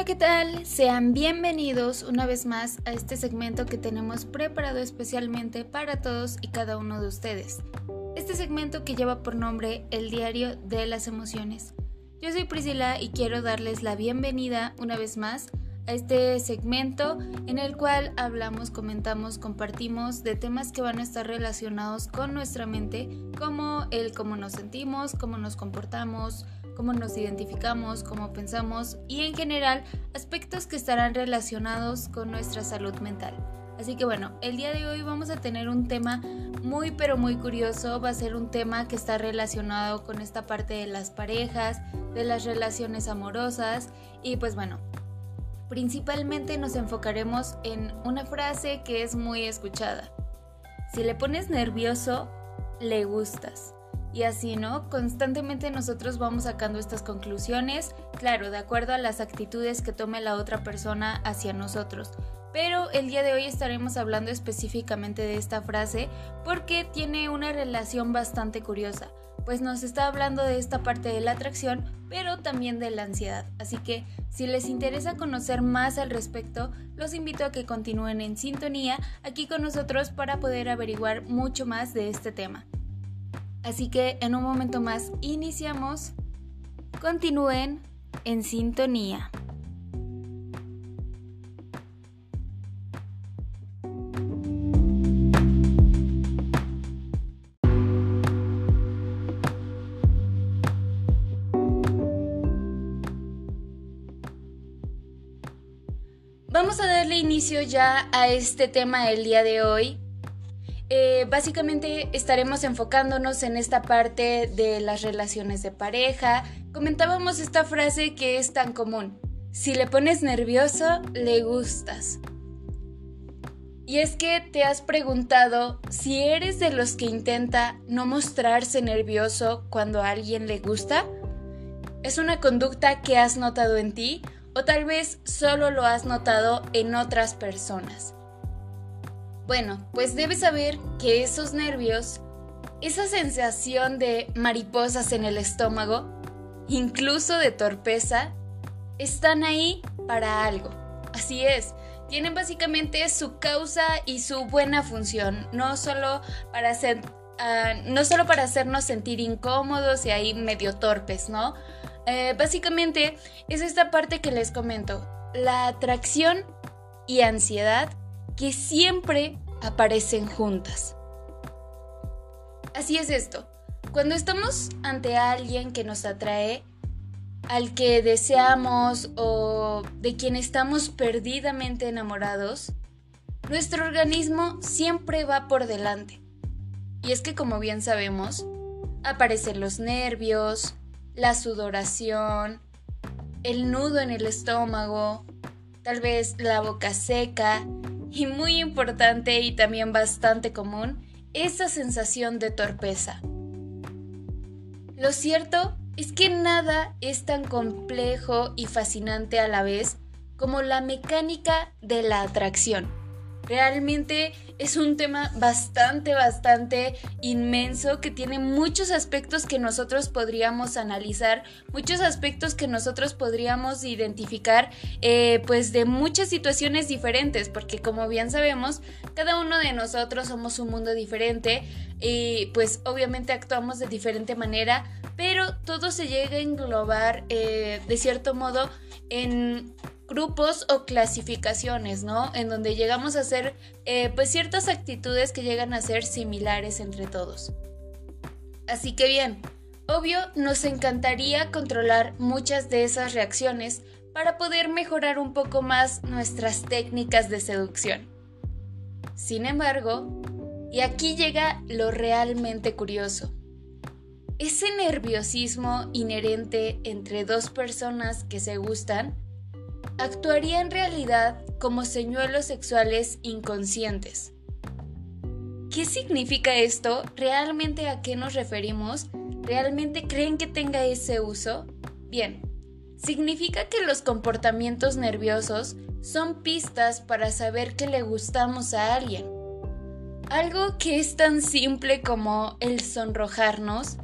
Hola, ¿qué tal? Sean bienvenidos una vez más a este segmento que tenemos preparado especialmente para todos y cada uno de ustedes. Este segmento que lleva por nombre El Diario de las Emociones. Yo soy Priscila y quiero darles la bienvenida una vez más a este segmento en el cual hablamos, comentamos, compartimos de temas que van a estar relacionados con nuestra mente, como el cómo nos sentimos, cómo nos comportamos, cómo nos identificamos, cómo pensamos y en general aspectos que estarán relacionados con nuestra salud mental. Así que bueno, el día de hoy vamos a tener un tema muy pero muy curioso, va a ser un tema que está relacionado con esta parte de las parejas, de las relaciones amorosas y pues bueno, principalmente nos enfocaremos en una frase que es muy escuchada. Si le pones nervioso, le gustas. Y así, ¿no? Constantemente nosotros vamos sacando estas conclusiones, claro, de acuerdo a las actitudes que tome la otra persona hacia nosotros. Pero el día de hoy estaremos hablando específicamente de esta frase porque tiene una relación bastante curiosa, pues nos está hablando de esta parte de la atracción, pero también de la ansiedad. Así que si les interesa conocer más al respecto, los invito a que continúen en sintonía aquí con nosotros para poder averiguar mucho más de este tema. Así que en un momento más iniciamos. Continúen en sintonía. Vamos a darle inicio ya a este tema del día de hoy, eh, básicamente estaremos enfocándonos en esta parte de las relaciones de pareja. Comentábamos esta frase que es tan común. Si le pones nervioso, le gustas. Y es que te has preguntado si eres de los que intenta no mostrarse nervioso cuando a alguien le gusta. ¿Es una conducta que has notado en ti o tal vez solo lo has notado en otras personas? Bueno, pues debes saber que esos nervios, esa sensación de mariposas en el estómago, incluso de torpeza, están ahí para algo. Así es, tienen básicamente su causa y su buena función, no solo para hacer, ah, no solo para hacernos sentir incómodos y ahí medio torpes, ¿no? Eh, básicamente es esta parte que les comento, la atracción y ansiedad que siempre aparecen juntas. Así es esto. Cuando estamos ante alguien que nos atrae, al que deseamos o de quien estamos perdidamente enamorados, nuestro organismo siempre va por delante. Y es que como bien sabemos, aparecen los nervios, la sudoración, el nudo en el estómago, tal vez la boca seca y muy importante y también bastante común, esa sensación de torpeza. Lo cierto es que nada es tan complejo y fascinante a la vez como la mecánica de la atracción. Realmente es un tema bastante, bastante inmenso que tiene muchos aspectos que nosotros podríamos analizar, muchos aspectos que nosotros podríamos identificar, eh, pues de muchas situaciones diferentes, porque como bien sabemos, cada uno de nosotros somos un mundo diferente y pues obviamente actuamos de diferente manera, pero todo se llega a englobar eh, de cierto modo en grupos o clasificaciones, ¿no? En donde llegamos a hacer eh, pues ciertas actitudes que llegan a ser similares entre todos. Así que bien, obvio nos encantaría controlar muchas de esas reacciones para poder mejorar un poco más nuestras técnicas de seducción. Sin embargo, y aquí llega lo realmente curioso, ese nerviosismo inherente entre dos personas que se gustan actuaría en realidad como señuelos sexuales inconscientes. ¿Qué significa esto? ¿Realmente a qué nos referimos? ¿Realmente creen que tenga ese uso? Bien, significa que los comportamientos nerviosos son pistas para saber que le gustamos a alguien. Algo que es tan simple como el sonrojarnos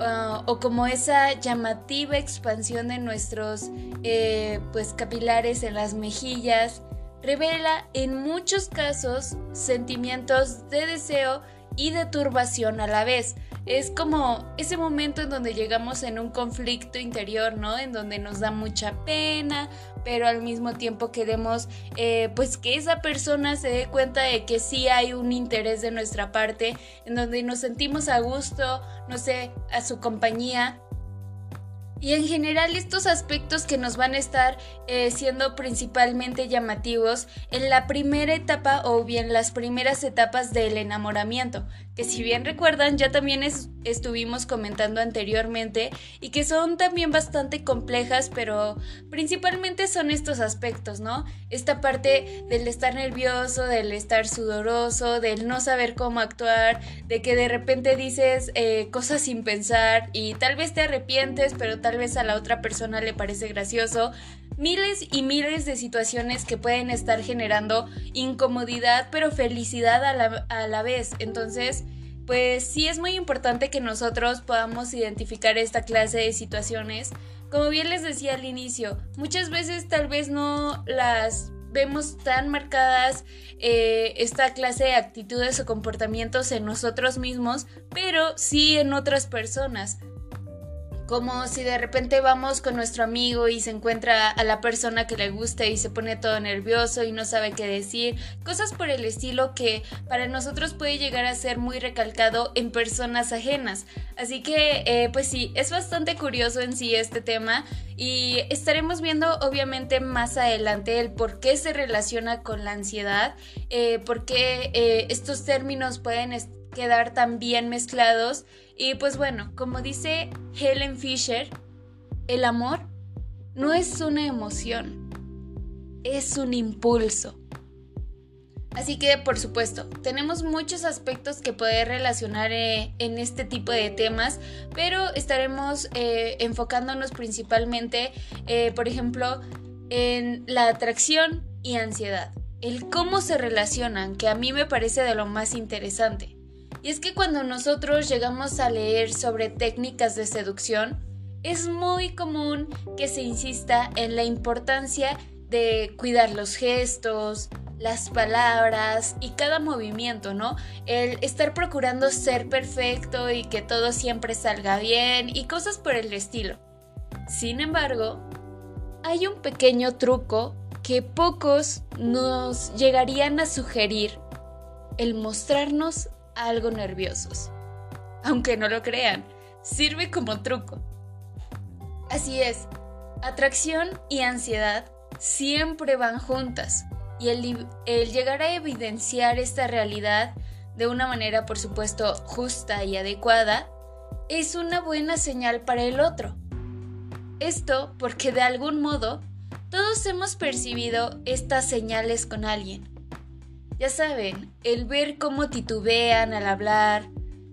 ah, o como esa llamativa expansión de nuestros eh, pues capilares en las mejillas, revela en muchos casos sentimientos de deseo y de turbación a la vez. Es como ese momento en donde llegamos en un conflicto interior, ¿no? En donde nos da mucha pena, pero al mismo tiempo queremos eh, pues que esa persona se dé cuenta de que sí hay un interés de nuestra parte, en donde nos sentimos a gusto, no sé, a su compañía y en general estos aspectos que nos van a estar eh, siendo principalmente llamativos en la primera etapa o bien las primeras etapas del enamoramiento, que si bien recuerdan ya también estuvimos comentando anteriormente y que son también bastante complejas, pero principalmente son estos aspectos, ¿no? Esta parte del estar nervioso, del estar sudoroso, del no saber cómo actuar, de que de repente dices eh, cosas sin pensar y tal vez te arrepientes, pero tal vez a la otra persona le parece gracioso. Miles y miles de situaciones que pueden estar generando incomodidad pero felicidad a la, a la vez. Entonces, pues sí es muy importante que nosotros podamos identificar esta clase de situaciones. Como bien les decía al inicio, muchas veces tal vez no las vemos tan marcadas eh, esta clase de actitudes o comportamientos en nosotros mismos, pero sí en otras personas como si de repente vamos con nuestro amigo y se encuentra a la persona que le gusta y se pone todo nervioso y no sabe qué decir, cosas por el estilo que para nosotros puede llegar a ser muy recalcado en personas ajenas. Así que eh, pues sí, es bastante curioso en sí este tema y estaremos viendo obviamente más adelante el por qué se relaciona con la ansiedad, eh, por qué eh, estos términos pueden quedar tan bien mezclados y pues bueno, como dice Helen Fisher, el amor no es una emoción, es un impulso. Así que, por supuesto, tenemos muchos aspectos que poder relacionar eh, en este tipo de temas, pero estaremos eh, enfocándonos principalmente, eh, por ejemplo, en la atracción y ansiedad. El cómo se relacionan, que a mí me parece de lo más interesante. Y es que cuando nosotros llegamos a leer sobre técnicas de seducción, es muy común que se insista en la importancia de cuidar los gestos, las palabras y cada movimiento, ¿no? El estar procurando ser perfecto y que todo siempre salga bien y cosas por el estilo. Sin embargo, hay un pequeño truco que pocos nos llegarían a sugerir, el mostrarnos algo nerviosos. Aunque no lo crean, sirve como truco. Así es, atracción y ansiedad siempre van juntas y el, el, llegar a evidenciar esta realidad de una manera por supuesto justa y adecuada es una buena señal para el otro. Esto porque de algún modo todos hemos percibido estas señales con alguien ya saben, el ver cómo titubean al hablar,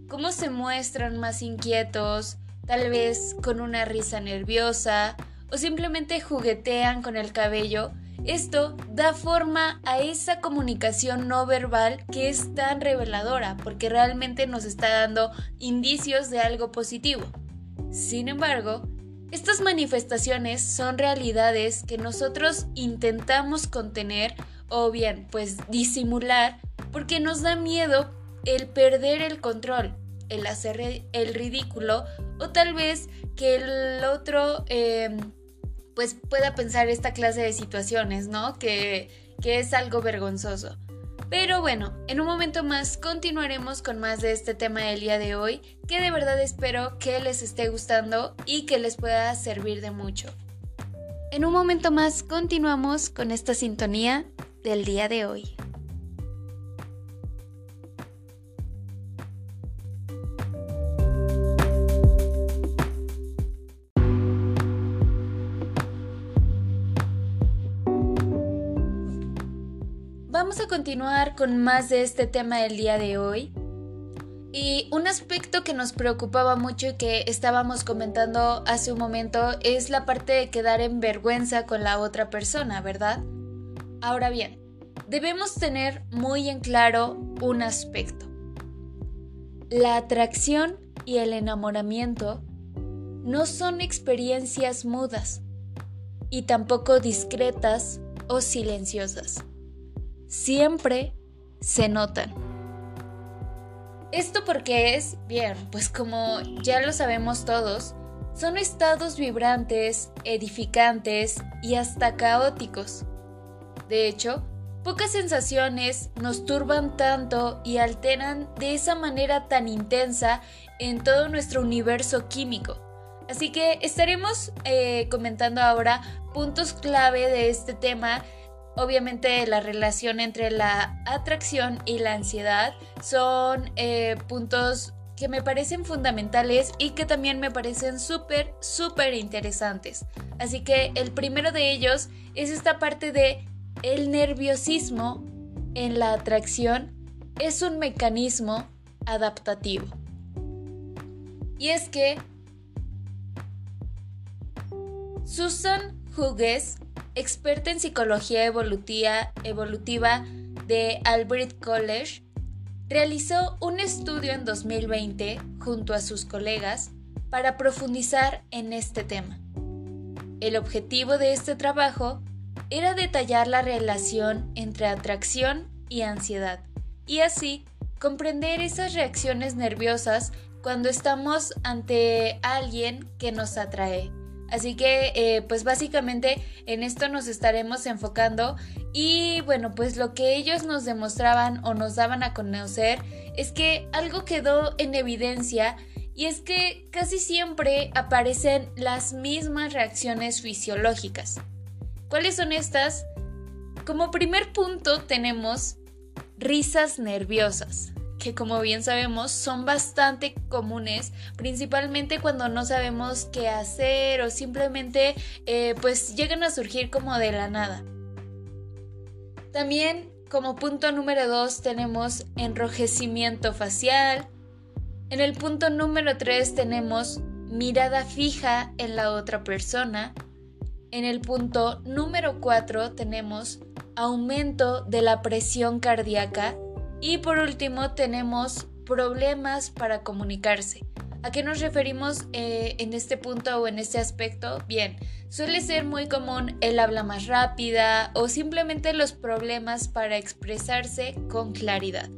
cómo se muestran más inquietos, tal vez con una risa nerviosa o simplemente juguetean con el cabello, esto da forma a esa comunicación no verbal que es tan reveladora porque realmente nos está dando indicios de algo positivo. Sin embargo, estas manifestaciones son realidades que nosotros intentamos contener o bien pues disimular porque nos da miedo el perder el control, el hacer el ridículo o tal vez que el otro em, pues pueda pensar esta clase de situaciones, ¿no? Que, que es algo vergonzoso. Pero bueno, en un momento más continuaremos con más de este tema del día de hoy, que de verdad espero que les esté gustando y que les pueda servir de mucho. En un momento más continuamos con esta sintonía del día de hoy. Vamos a continuar con más de este tema del día de hoy. Y un aspecto que nos preocupaba mucho y que estábamos comentando hace un momento es la parte de quedar en vergüenza con la otra persona, ¿verdad? Ahora bien, debemos tener muy en claro un aspecto. La atracción y el enamoramiento no son experiencias mudas y tampoco discretas o silenciosas. Siempre se notan. ¿Esto porque es? Bien, pues como ya lo sabemos todos, son estados vibrantes, edificantes y hasta caóticos. De hecho, pocas sensaciones nos turban tanto y alteran de esa manera tan intensa en todo nuestro universo químico. Así que estaremos eh, comentando ahora puntos clave de este tema. Obviamente la relación entre la atracción y la ansiedad son eh, puntos que me parecen fundamentales y que también me parecen súper, súper interesantes. Así que el primero de ellos es esta parte de el nerviosismo en la atracción es un mecanismo adaptativo. Y es que Susan Hughes, experta en psicología evolutiva, de Albrecht College, realizó un estudio en 2020 junto a sus colegas para profundizar en este tema. El objetivo de este trabajo era detallar la relación entre atracción y ansiedad y así comprender esas reacciones nerviosas cuando estamos ante alguien que nos atrae Así que eh, pues básicamente en esto nos estaremos enfocando y bueno pues lo que ellos nos demostraban o nos daban a conocer es que algo quedó en evidencia y es que casi siempre aparecen las mismas reacciones fisiológicas. ¿Cuáles son estas? Como primer punto tenemos risas nerviosas que como bien sabemos son bastante comunes, principalmente cuando no sabemos qué hacer o simplemente eh, pues llegan a surgir como de la nada. También como punto número 2 tenemos enrojecimiento facial. En el punto número 3 tenemos mirada fija en la otra persona. En el punto número 4 tenemos aumento de la presión cardíaca y por último tenemos problemas para comunicarse. ¿A qué nos referimos eh, en este punto o en este aspecto? Bien, suele ser muy común el habla más rápida o simplemente los problemas para expresarse con claridad.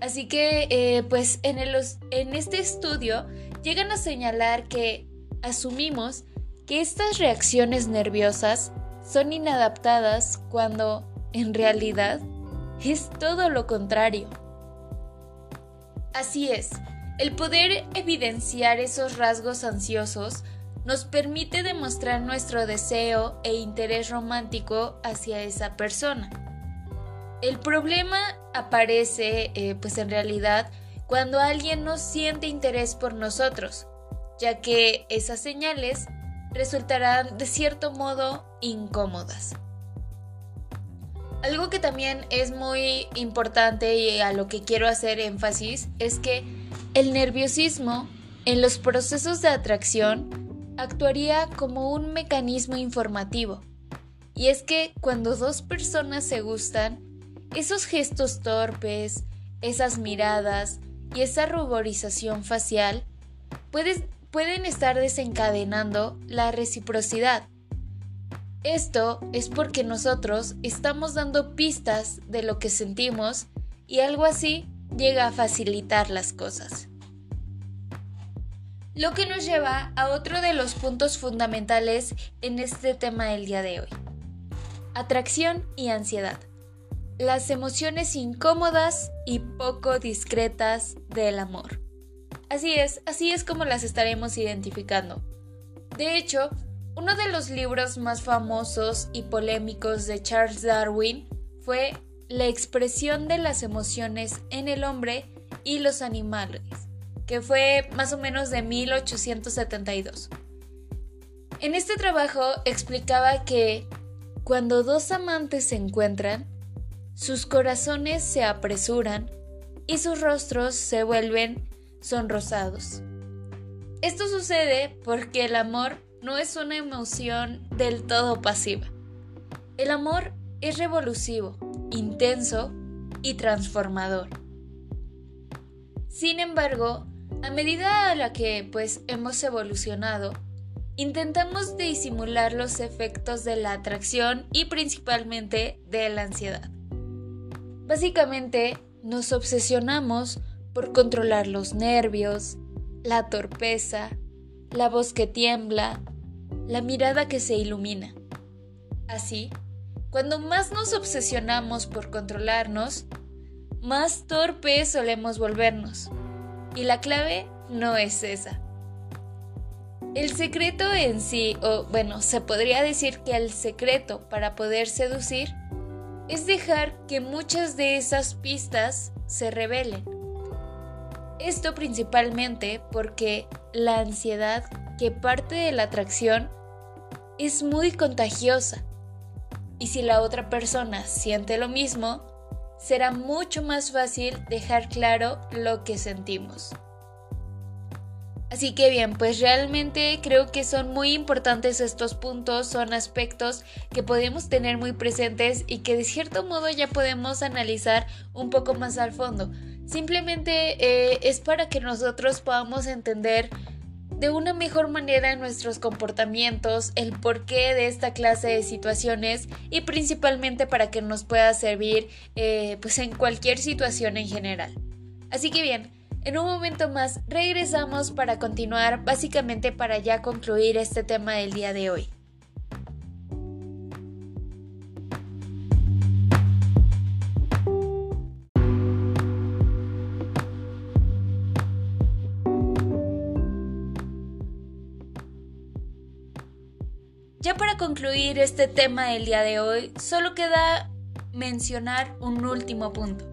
Así que, eh, pues en, en este estudio llegan a señalar que asumimos que estas reacciones nerviosas son inadaptadas cuando, en realidad, es todo lo contrario. Así es, el poder evidenciar esos rasgos ansiosos nos permite demostrar nuestro deseo e interés romántico hacia esa persona. El problema aparece, eh, pues en realidad, cuando alguien no siente interés por nosotros, ya que esas señales resultarán de cierto modo incómodas. Algo que también es muy importante y a lo que quiero hacer énfasis es que el nerviosismo en los procesos de atracción actuaría como un mecanismo informativo. Y es que cuando dos personas se gustan, esos gestos torpes, esas miradas y esa ruborización facial pueden estar desencadenando la reciprocidad esto es porque nosotros estamos dando pistas de lo que sentimos y algo así llega a facilitar las cosas. Lo que nos lleva a otro de los puntos fundamentales en este tema del día de hoy. Atracción y ansiedad. Las emociones incómodas y poco discretas del amor. Así es, así es como las estaremos identificando. De hecho, uno de los libros más famosos y polémicos de Charles Darwin fue La expresión de las emociones en el hombre y los animales, que fue más o menos de 1872. En este trabajo explicaba que cuando dos amantes se encuentran, sus corazones se apresuran y sus rostros se vuelven sonrosados. Esto sucede porque el amor no es una emoción del todo pasiva. El amor es revolusivo, intenso y transformador. Sin embargo, A medida a la que pues hemos evolucionado, intentamos disimular los efectos de la atracción y principalmente de la ansiedad. Básicamente, nos obsesionamos por controlar los nervios, la torpeza, la voz que tiembla, la mirada que se ilumina. Así, cuando más nos obsesionamos por controlarnos, más torpes solemos volvernos. Y la clave no es esa. El secreto en sí, o bueno, se podría decir que el secreto para poder seducir es dejar que muchas de esas pistas se revelen. Esto principalmente porque la ansiedad que parte de la atracción es muy contagiosa. Y si la otra persona siente lo mismo, será mucho más fácil dejar claro lo que sentimos. Así que bien, pues realmente creo que son muy importantes estos puntos, son aspectos que podemos tener muy presentes y que de cierto modo ya podemos analizar un poco más al fondo. Simplemente eh, es para que nosotros podamos entender de una mejor manera nuestros comportamientos, el porqué de esta clase de situaciones y principalmente para que nos pueda servir eh, pues en cualquier situación en general. Así que bien, en un momento más regresamos para continuar, básicamente para ya concluir este tema del día de hoy. Ya para concluir este tema del día de hoy, solo queda mencionar un último punto.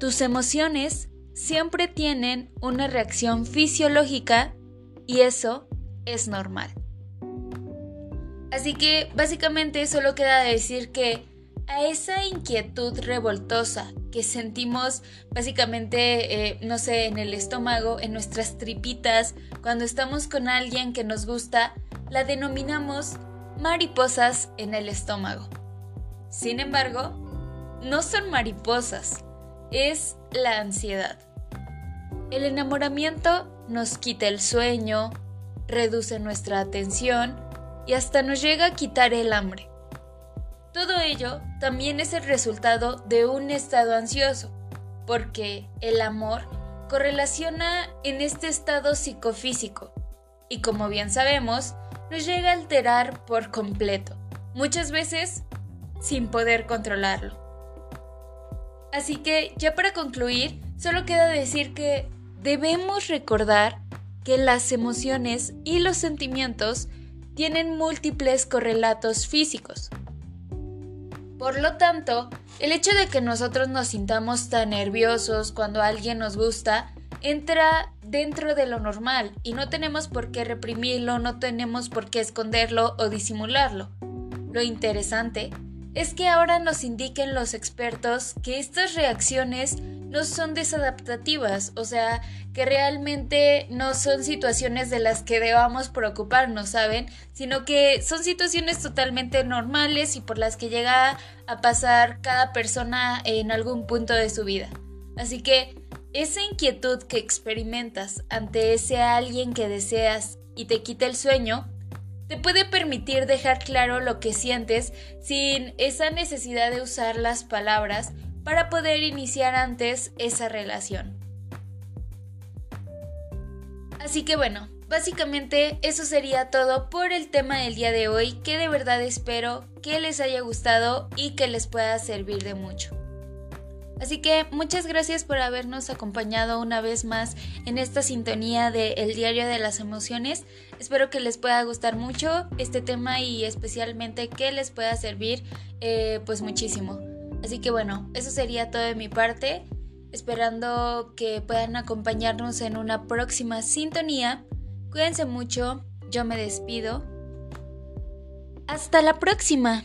Tus emociones siempre tienen una reacción fisiológica y eso es normal. Así que básicamente solo queda decir que a esa inquietud revoltosa que sentimos básicamente, eh, no sé, en el estómago, en nuestras tripitas, cuando estamos con alguien que nos gusta, la denominamos mariposas en el estómago. Sin embargo, no son mariposas, es la ansiedad. El enamoramiento nos quita el sueño, reduce nuestra atención y hasta nos llega a quitar el hambre. Todo ello también es el resultado de un estado ansioso, porque el amor correlaciona en este estado psicofísico y como bien sabemos, nos llega a alterar por completo, muchas veces sin poder controlarlo. Así que ya para concluir, solo queda decir que debemos recordar que las emociones y los sentimientos tienen múltiples correlatos físicos. Por lo tanto, el hecho de que nosotros nos sintamos tan nerviosos cuando alguien nos gusta entra dentro de lo normal y no tenemos por qué reprimirlo, no tenemos por qué esconderlo o disimularlo. Lo interesante es que ahora nos indiquen los expertos que estas reacciones no son desadaptativas, o sea, que realmente no son situaciones de las que debamos preocuparnos, ¿saben? Sino que son situaciones totalmente normales y por las que llega a pasar cada persona en algún punto de su vida. Así que esa inquietud que experimentas ante ese alguien que deseas y te quita el sueño, te puede permitir dejar claro lo que sientes sin esa necesidad de usar las palabras para poder iniciar antes esa relación. Así que bueno, básicamente eso sería todo por el tema del día de hoy, que de verdad espero que les haya gustado y que les pueda servir de mucho. Así que muchas gracias por habernos acompañado una vez más en esta sintonía de El Diario de las Emociones. Espero que les pueda gustar mucho este tema y especialmente que les pueda servir eh, pues muchísimo. Así que bueno, eso sería todo de mi parte, esperando que puedan acompañarnos en una próxima sintonía. Cuídense mucho, yo me despido. Hasta la próxima.